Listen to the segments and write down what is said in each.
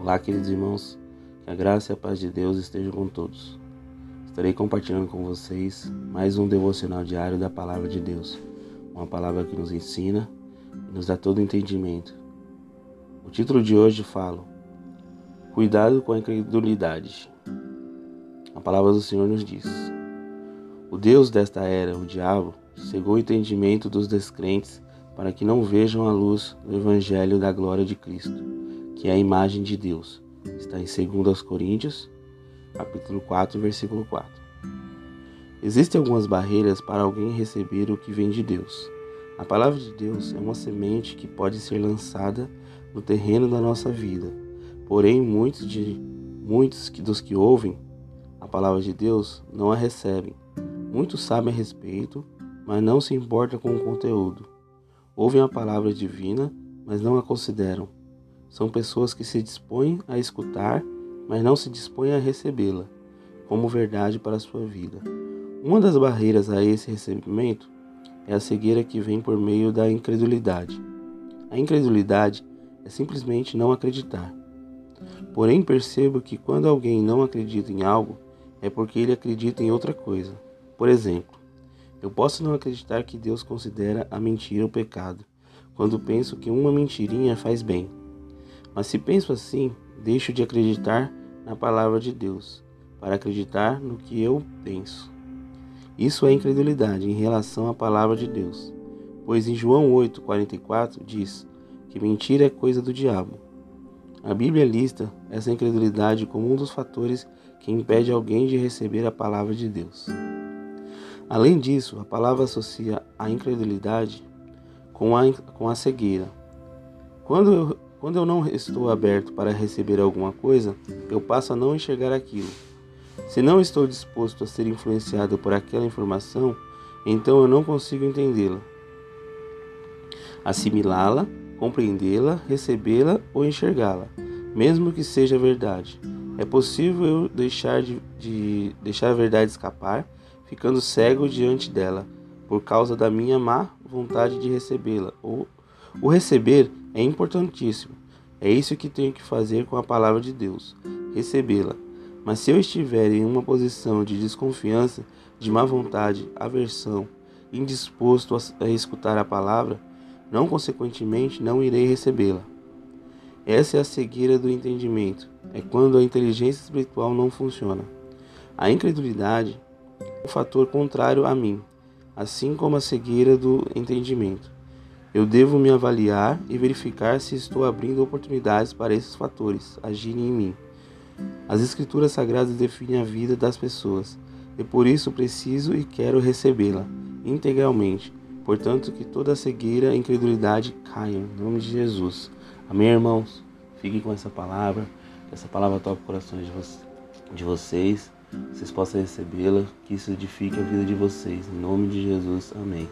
Olá, queridos irmãos, que a graça e a paz de Deus estejam com todos. Estarei compartilhando com vocês mais um devocional diário da Palavra de Deus, uma palavra que nos ensina e nos dá todo entendimento. O título de hoje fala: Cuidado com a incredulidade. A palavra do Senhor nos diz: O Deus desta era, o diabo, cegou o entendimento dos descrentes para que não vejam a luz do Evangelho da glória de Cristo, que é a imagem de Deus. Está em 2 Coríntios, capítulo 4, versículo 4. Existem algumas barreiras para alguém receber o que vem de Deus. A palavra de Deus é uma semente que pode ser lançada no terreno da nossa vida. Porém, muitos, de, muitos dos que ouvem a palavra de Deus não a recebem. Muitos sabem a respeito, mas não se importam com o conteúdo. Ouvem a palavra divina, mas não a consideram. São pessoas que se dispõem a escutar, mas não se dispõem a recebê-la como verdade para a sua vida. Uma das barreiras a esse recebimento é a cegueira que vem por meio da incredulidade. A incredulidade é simplesmente não acreditar. Porém, percebo que quando alguém não acredita em algo, é porque ele acredita em outra coisa. Por exemplo, eu posso não acreditar que Deus considera a mentira o pecado, quando penso que uma mentirinha faz bem. Mas se penso assim, deixo de acreditar na palavra de Deus, para acreditar no que eu penso. Isso é incredulidade em relação à palavra de Deus, pois em João 8,44 diz que mentira é coisa do diabo. A Bíblia lista essa incredulidade como um dos fatores que impede alguém de receber a palavra de Deus. Além disso, a palavra associa a incredulidade com a, com a cegueira. Quando eu, quando eu não estou aberto para receber alguma coisa, eu passo a não enxergar aquilo. Se não estou disposto a ser influenciado por aquela informação, então eu não consigo entendê-la, assimilá-la, compreendê-la, recebê-la ou enxergá-la, mesmo que seja verdade. É possível eu deixar de, de deixar a verdade escapar ficando cego diante dela, por causa da minha má vontade de recebê-la. O, receber é importantíssimo. É isso que tenho que fazer com a palavra de Deus, recebê-la. Mas se eu estiver em uma posição de desconfiança, de má vontade, aversão, indisposto a, escutar a palavra, não consequentemente não irei recebê-la. Essa é a cegueira do entendimento. É quando a inteligência espiritual não funciona. A incredulidade um fator contrário a mim, assim como a cegueira do entendimento. Eu devo me avaliar e verificar se estou abrindo oportunidades para esses fatores agirem em mim. As Escrituras Sagradas definem a vida das pessoas e por isso preciso e quero recebê-la integralmente. Portanto, que toda cegueira e incredulidade caiam, em nome de Jesus. Amém, irmãos? Fiquem com essa palavra, que essa palavra toque corações de, vo de vocês vocês possam recebê-la, que isso edifique a vida de vocês. Em nome de Jesus, amém.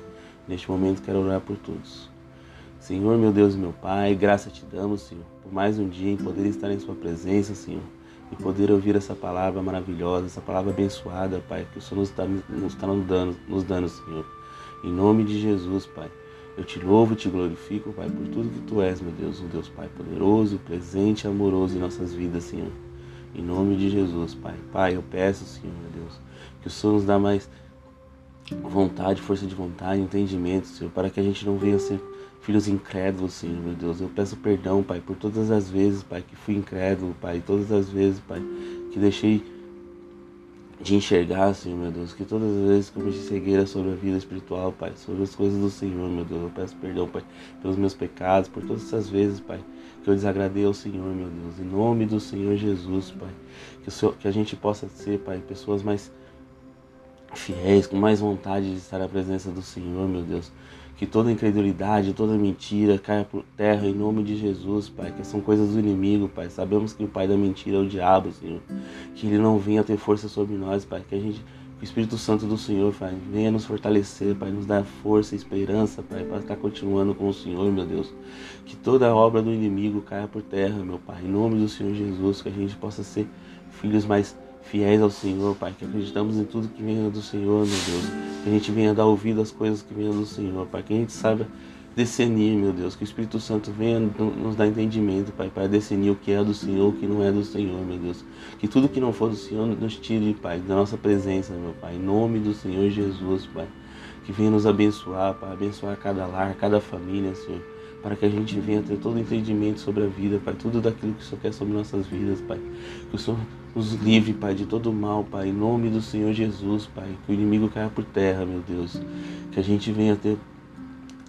Neste momento quero orar por todos. Senhor, meu Deus e meu Pai, graça te damos, Senhor, por mais um dia em poder estar em Sua presença, Senhor, e poder ouvir essa palavra maravilhosa, essa palavra abençoada, Pai, que o Senhor nos está, nos nos, dando, nos dando, Senhor. Em nome de Jesus, Pai. Eu te louvo te glorifico, Pai, por tudo que Tu és, meu Deus, um Deus Pai poderoso, presente e amoroso em nossas vidas, Senhor. Em nome de Jesus, Pai. Pai, eu peço, Senhor, meu Deus, que o Senhor nos dá mais vontade, força de vontade, entendimento, Senhor, para que a gente não venha ser filhos incrédulos, Senhor, meu Deus. Eu peço perdão, Pai, por todas as vezes, Pai, que fui incrédulo, Pai, todas as vezes, Pai, que deixei de enxergar, Senhor, meu Deus, que todas as vezes que eu me cegueira sobre a vida espiritual, Pai, sobre as coisas do Senhor, meu Deus, eu peço perdão, Pai, pelos meus pecados, por todas essas vezes, Pai, que eu desagradei ao Senhor, meu Deus, em nome do Senhor Jesus, Pai. Que, Senhor, que a gente possa ser, Pai, pessoas mais fiéis, com mais vontade de estar na presença do Senhor, meu Deus. Que toda incredulidade, toda mentira caia por terra em nome de Jesus, Pai. Que são coisas do inimigo, Pai. Sabemos que o Pai da mentira é o diabo, Senhor. Que ele não venha ter força sobre nós, Pai. Que a gente o Espírito Santo do Senhor, Pai, venha nos fortalecer, Pai, nos dar força e esperança, Pai, para estar continuando com o Senhor, meu Deus. Que toda obra do inimigo caia por terra, meu Pai. Em nome do Senhor Jesus, que a gente possa ser filhos mais fiéis ao Senhor, Pai. Que acreditamos em tudo que venha do Senhor, meu Deus. Que a gente venha dar ouvido às coisas que venham do Senhor, Pai. Que a gente saiba discernir, meu Deus. Que o Espírito Santo venha nos dar entendimento, Pai, para discernir o que é do Senhor, o que não é do Senhor, meu Deus. Que tudo que não for do Senhor nos tire, Pai, da nossa presença, meu Pai. Em nome do Senhor Jesus, Pai. Que venha nos abençoar, Pai. Abençoar cada lar, cada família, Senhor para que a gente venha ter todo o entendimento sobre a vida, Pai, tudo daquilo que o Senhor quer sobre nossas vidas, Pai. Que o Senhor nos livre, Pai, de todo mal, Pai, em nome do Senhor Jesus, Pai. Que o inimigo caia por terra, meu Deus. Que a gente venha ter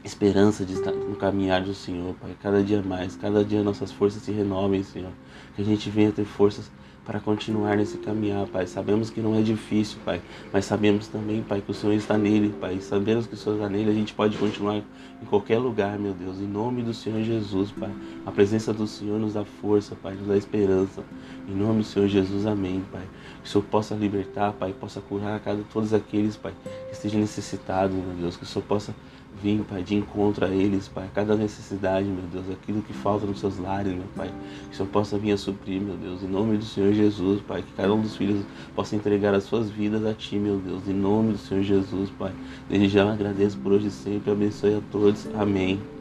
esperança de estar no caminhar do Senhor, Pai. Cada dia mais, cada dia nossas forças se renovem, Senhor. Que a gente venha ter forças para continuar nesse caminhar, Pai. Sabemos que não é difícil, Pai, mas sabemos também, Pai, que o Senhor está nele, Pai. Sabemos que o Senhor está nele, a gente pode continuar em qualquer lugar, meu Deus. Em nome do Senhor Jesus, Pai. A presença do Senhor nos dá força, Pai, nos dá esperança. Em nome do Senhor Jesus, amém, Pai. Que o Senhor possa libertar, Pai, possa curar cada todos aqueles, Pai, que estejam necessitados, meu Deus. Que o Senhor possa Vim, Pai, de encontro a eles, Pai, cada necessidade, meu Deus, aquilo que falta nos seus lares, meu Pai, que o Senhor possa vir a suprir, meu Deus, em nome do Senhor Jesus, Pai, que cada um dos filhos possa entregar as suas vidas a Ti, meu Deus, em nome do Senhor Jesus, Pai. Desde já agradeço por hoje e sempre, abençoe a todos, amém.